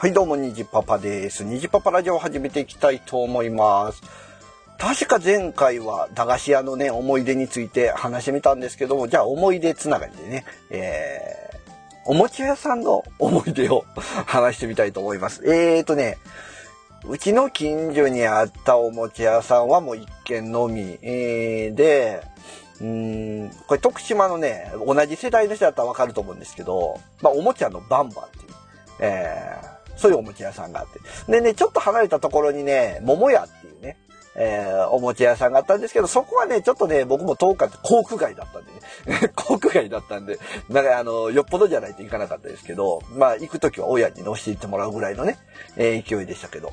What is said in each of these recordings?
はい、どうも、にじパパです。にじパパラジオを始めていきたいと思います。確か前回は駄菓子屋のね、思い出について話してみたんですけども、じゃあ思い出つながりでね、えー、おもちゃ屋さんの思い出を話してみたいと思います。えーとね、うちの近所にあったおもちゃ屋さんはもう一軒のみ、えー、で、うーん、これ徳島のね、同じ世代の人だったらわかると思うんですけど、まあおもちゃのバンバンっていう、えー、そういうおもちゃ屋さんがあって。でね、ちょっと離れたところにね、桃屋っていうね、えー、おもちゃ屋さんがあったんですけど、そこはね、ちょっとね、僕も遠かった、航空街だったんでね、航空街だったんで、なんかあの、よっぽどじゃないといかなかったですけど、まあ行くときは親に乗せて行ってもらうぐらいのね、えー、勢いでしたけど。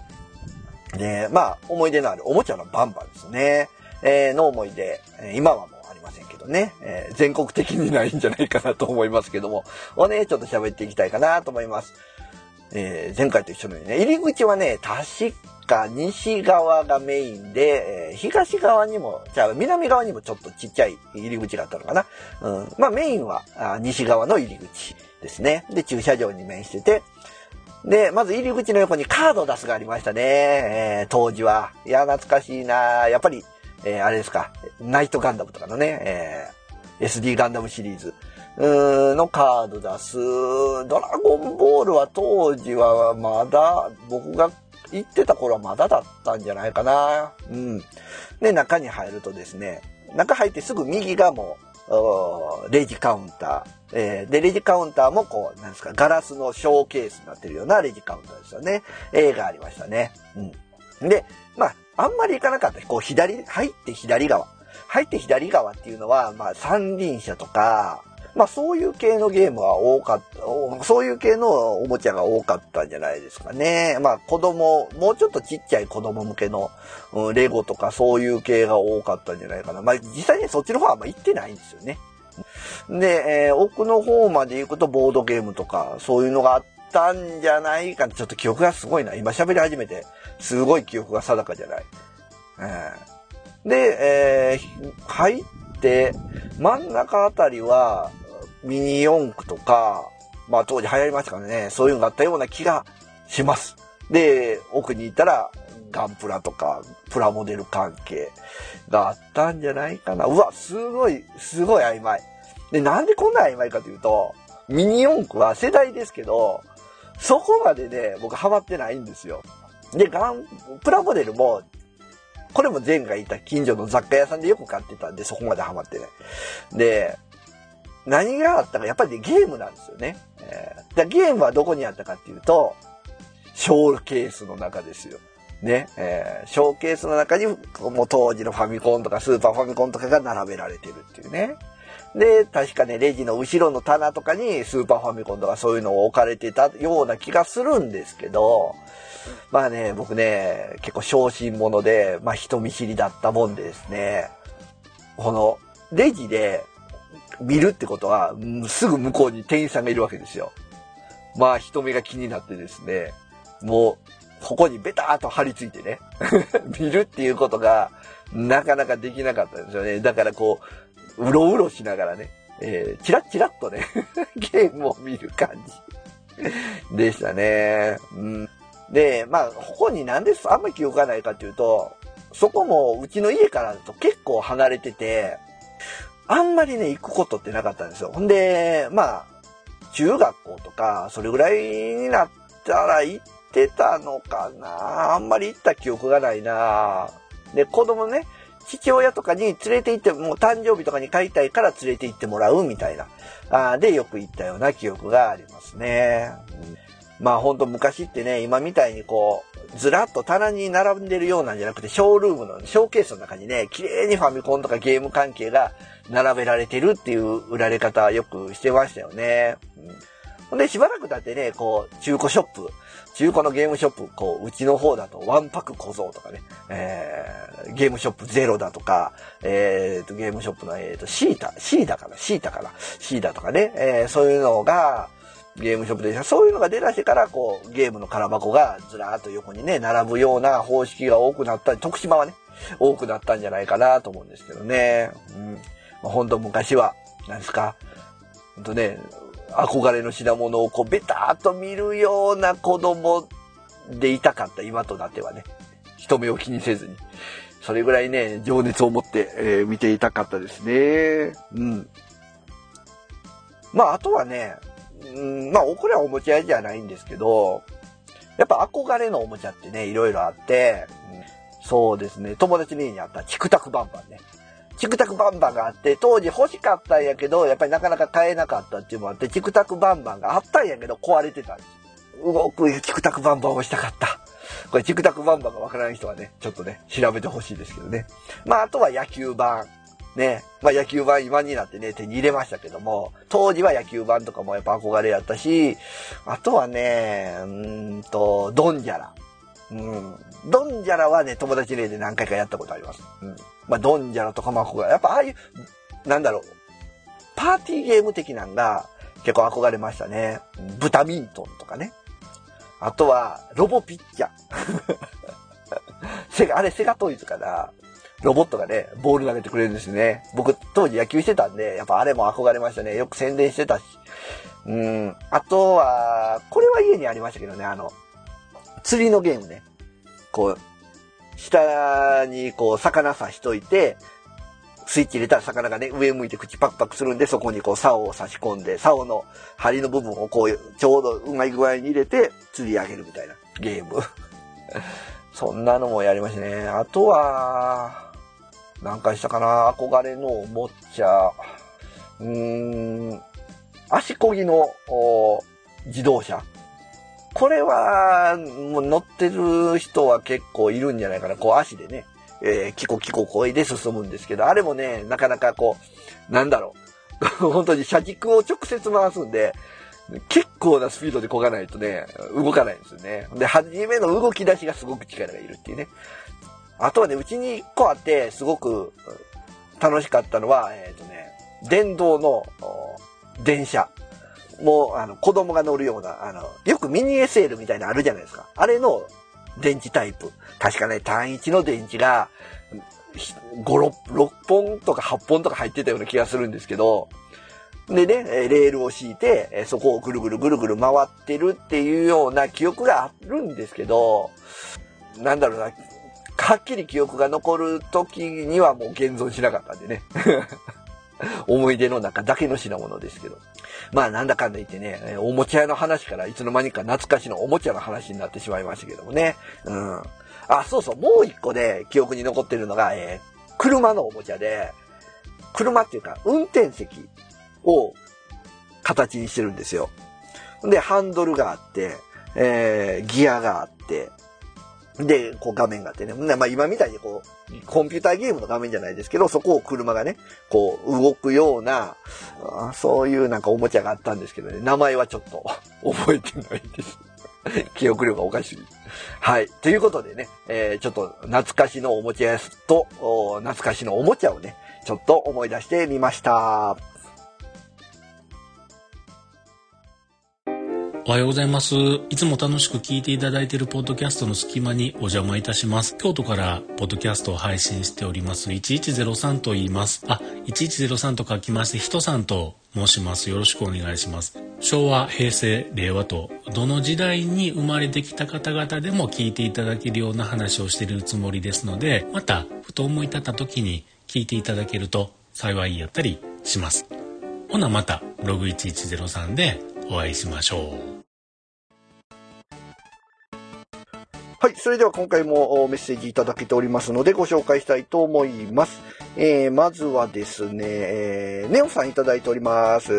で、まあ、思い出のあるおもちゃのバンバンですね。えー、の思い出、今はもうありませんけどね、えー全国的にないんじゃないかなと思いますけども、をね、ちょっと喋っていきたいかなと思います。えー前回と一緒のようにね、入り口はね、確か西側がメインで、えー東側にも、じゃあ南側にもちょっとちっちゃい入り口があったのかな。うん。まあメインはあ西側の入り口ですね。で、駐車場に面してて、で、まず入り口の横にカードを出すがありましたね。えー当時は。いや、懐かしいなやっぱり、えーあれですか、ナイトガンダムとかのね、えー SD ガンダムシリーズのカード出す。ドラゴンボールは当時はまだ、僕が行ってた頃はまだだったんじゃないかな。うん。で、中に入るとですね、中入ってすぐ右がもう、レジカウンター。えーで、レジカウンターもこう、なんですか、ガラスのショーケースになってるようなレジカウンターですよね。絵がありましたね。うん。で、まあ、あんまり行かなかった。こう、左、入って左側。入って左側っていうのは、まあ、三輪車とか、まあ、そういう系のゲームが多かった、そういう系のおもちゃが多かったんじゃないですかね。まあ、子供、もうちょっとちっちゃい子供向けの、レゴとかそういう系が多かったんじゃないかな。まあ、実際にそっちの方はあんま行ってないんですよね。で、えー奥の方まで行くとボードゲームとか、そういうのがあったんじゃないかな。ちょっと記憶がすごいな。今喋り始めて、すごい記憶が定かじゃない。えーで、えー入って、真ん中あたりは、ミニ四駆とか、まあ当時流行りましたからね、そういうのがあったような気がします。で、奥に行ったら、ガンプラとか、プラモデル関係があったんじゃないかな。うわ、すごい、すごい曖昧。で、なんでこんな曖昧かというと、ミニ四駆は世代ですけど、そこまでね、僕ハマってないんですよ。で、ガン、プラモデルも、これも前回いた近所の雑貨屋さんでよく買ってたんで、そこまでハマってない。で、何があったか、やっぱりねゲームなんですよね。えーだゲームはどこにあったかっていうと、ショーケースの中ですよ。ね、えーショーケースの中に、もう当時のファミコンとかスーパーファミコンとかが並べられてるっていうね。で、確かね、レジの後ろの棚とかにスーパーファミコンとかそういうのを置かれてたような気がするんですけど、まあね、僕ね、結構小心者で、まあ人見知りだったもんでですね、この、レジで見るってことは、すぐ向こうに店員さんがいるわけですよ。まあ人目が気になってですね、もう、ここにベターっと張り付いてね、見るっていうことが、なかなかできなかったんですよね。だからこう、うろうろしながらね、えー、チラッチラッとね、ゲームを見る感じでしたね。うん、で、まあ、ここになんであんまり記憶がないかっていうと、そこもうちの家からだと結構離れてて、あんまりね、行くことってなかったんですよ。ほんで、まあ、中学校とか、それぐらいになったら行ってたのかなあんまり行った記憶がないなで、子供ね、父親とかに連れて行って、もう誕生日とかに買いたいから連れて行ってもらうみたいな。あで、よく行ったような記憶がありますね。うんまあほんと昔ってね、今みたいにこう、ずらっと棚に並んでるようなんじゃなくて、ショールームの、ショーケースの中にね、綺麗にファミコンとかゲーム関係が並べられてるっていう売られ方はよくしてましたよね。うんほんで、しばらく経ってね、こう、中古ショップ、中古のゲームショップ、こう、うちの方だと、ワンパク小僧とかね、えー、ゲームショップゼロだとか、えーと、ゲームショップの、えーと、シータ、シータかな、シータかな、シータとかね、えー、そういうのが、ゲームショップでした。そういうのが出だしてから、こう、ゲームの空箱がずらーっと横にね、並ぶような方式が多くなった、徳島はね、多くなったんじゃないかなと思うんですけどね。うん。まあ、本当昔は、何ですか、本当ね、憧れの品物をこうベターっと見るような子供でいたかった今となってはね。人目を気にせずに。それぐらいね、情熱を持って、えー、見ていたかったですね。うん。まあ、あとはね、うん、まあ、これはおもちゃ屋じゃないんですけど、やっぱ憧れのおもちゃってね、いろいろあって、うん、そうですね、友達の家にあったチクタクバンバンね。チクタクバンバンがあって、当時欲しかったんやけど、やっぱりなかなか買えなかったっていうのもあって、チクタクバンバンがあったんやけど壊れてたんです。動くチクタクバンバンをしたかった。これ、チクタクバンバンがわからない人はね、ちょっとね、調べてほしいですけどね。まあ、あとは野球版。ね。まあ、野球版今になってね、手に入れましたけども、当時は野球版とかもやっぱ憧れやったし、あとはね、うんと、ドンジャラ。うん。ドンジャラはね、友達例で何回かやったことあります。うん。まあ、ドンジャラとかも憧れ、やっぱああいう、なんだろう、パーティーゲーム的なんが結構憧れましたね。ブタミントンとかね。あとは、ロボピッチャー。セガ、あれセガトイズかな。ロボットがね、ボール投げてくれるんですね。僕、当時野球してたんで、やっぱあれも憧れましたね。よく宣伝してたし。うん。あとは、これは家にありましたけどね、あの、釣りのゲームね。こう、下にこう、魚刺しといて、スイッチ入れたら魚がね、上向いて口パクパクするんで、そこにこう、竿を差し込んで、竿の針の部分をこう、ちょうどうまい具合に入れて、釣り上げるみたいなゲーム。そんなのもやりましたね。あとは、何回したかな憧れのおもちゃ。うーん、足こぎの自動車。これは、もう乗ってる人は結構いるんじゃないかな。こう足でね、えー、キコキコ声で進むんですけど、あれもね、なかなかこう、なんだろう。本当に車軸を直接回すんで、結構なスピードで漕がないとね、動かないんですよね。で、初めの動き出しがすごく力がいるっていうね。あとはね、うちに1個あって、すごく楽しかったのは、えっ、ー、とね、電動の電車。もう、あの、子供が乗るような、あの、よくミニ SL みたいなのあるじゃないですか。あれの電池タイプ。確かね、単一の電池が、5、6, 6本とか8本とか入ってたような気がするんですけど、でね、レールを敷いて、そこをぐるぐるぐるぐる回ってるっていうような記憶があるんですけど、なんだろうな、はっきり記憶が残る時にはもう現存しなかったんでね。思い出の中だけの品物ですけど。まあなんだかんだ言ってね、おもちゃ屋の話からいつの間にか懐かしのおもちゃの話になってしまいましたけどもね。うん。あ、そうそう、もう一個で記憶に残ってるのが、えー、車のおもちゃで、車っていうか運転席を形にしてるんですよ。で、ハンドルがあって、えー、ギアがあって、で、こう画面があってね。まあ今みたいにこう、コンピューターゲームの画面じゃないですけど、そこを車がね、こう動くような、そういうなんかおもちゃがあったんですけどね、名前はちょっと 覚えてないです。記憶力がおかしい。はい。ということでね、えー、ちょっと懐かしのおもちゃやすと、懐かしのおもちゃをね、ちょっと思い出してみました。おはようございます。いつも楽しく聞いていただいているポッドキャストの隙間にお邪魔いたします。京都からポッドキャストを配信しております1103と言います。あ、1103と書きまして、人さんと申します。よろしくお願いします。昭和、平成、令和と、どの時代に生まれてきた方々でも聞いていただけるような話をしているつもりですので、また、ふと思い立った時に聞いていただけると幸いやったりします。ほなまた、ログ1103でお会いしましょう。はい。それでは今回もメッセージいただけておりますのでご紹介したいと思います。えー、まずはですね、えー、ネオさんいただいております。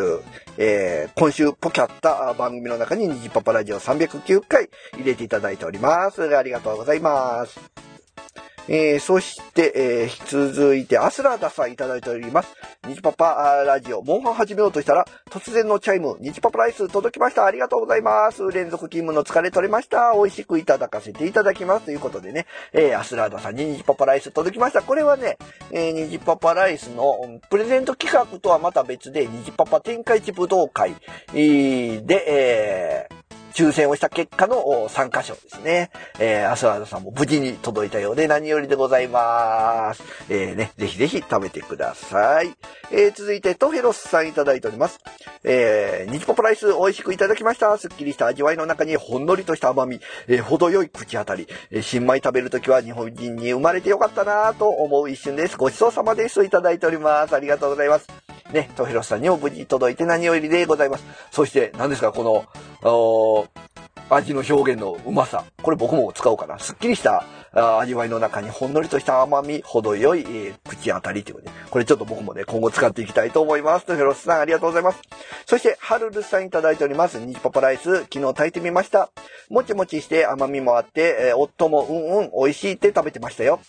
えー、今週ポキャった番組の中にニジパパラジオ309回入れていただいております。ありがとうございます。えー、そして、えー、引き続いて、アスラーダさんいただいております。ニジパパラジオ、モンハン始めようとしたら、突然のチャイム、ニジパパライス届きました。ありがとうございます。連続勤務の疲れ取れました。美味しくいただかせていただきます。ということでね、えー、アスラーダさんにニジパパライス届きました。これはね、えー、ニジパパライスのプレゼント企画とはまた別で、ニジパパ天下一武道会で、えー、抽選をした結果の参加賞ですね。えー、アスワードさんも無事に届いたようで何よりでございます。えー、ね、ぜひぜひ食べてください。えー、続いて、トフェロスさんいただいております。えー、ニジポプライス美味しくいただきました。すっきりした味わいの中にほんのりとした甘み、えー、程よい口当たり、えー、新米食べるときは日本人に生まれてよかったなと思う一瞬です。ごちそうさまです。いただいております。ありがとうございます。ね、トヘロスさんにも無事届いて何よりでございます。そして、何ですか、この、味の表現のうまさ。これ僕も使おうかな。すっきりした味わいの中にほんのりとした甘み、程よい、えー、口当たりということで、これちょっと僕もね、今後使っていきたいと思います。トヘロスさんありがとうございます。そして、ハルルさんいただいております。ニジパパライス、昨日炊いてみました。もちもちして甘みもあって、えー、夫もうんうん美味しいって食べてましたよ。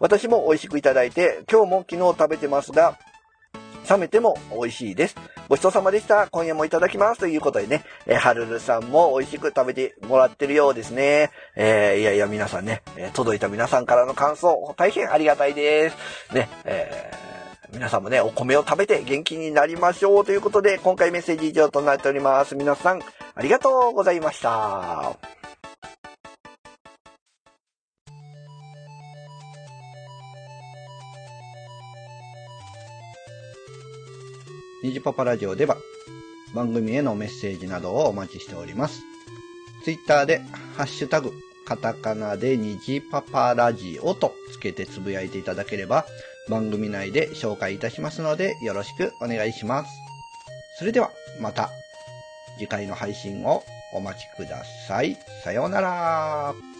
私も美味しくいただいて、今日も昨日食べてますが、冷めても美味しいです。ごちそうさまでした。今夜もいただきます。ということでね、えー、はるるさんも美味しく食べてもらってるようですね。えー、いやいや皆さんね、えー、届いた皆さんからの感想、大変ありがたいです。ね、えー、皆さんもね、お米を食べて元気になりましょうということで、今回メッセージ以上となっております。皆さん、ありがとうございました。ニジパパラジオでは番組へのメッセージなどをお待ちしております。ツイッターでハッシュタグ、カタカナでニジパパラジオとつけてつぶやいていただければ番組内で紹介いたしますのでよろしくお願いします。それではまた次回の配信をお待ちください。さようなら。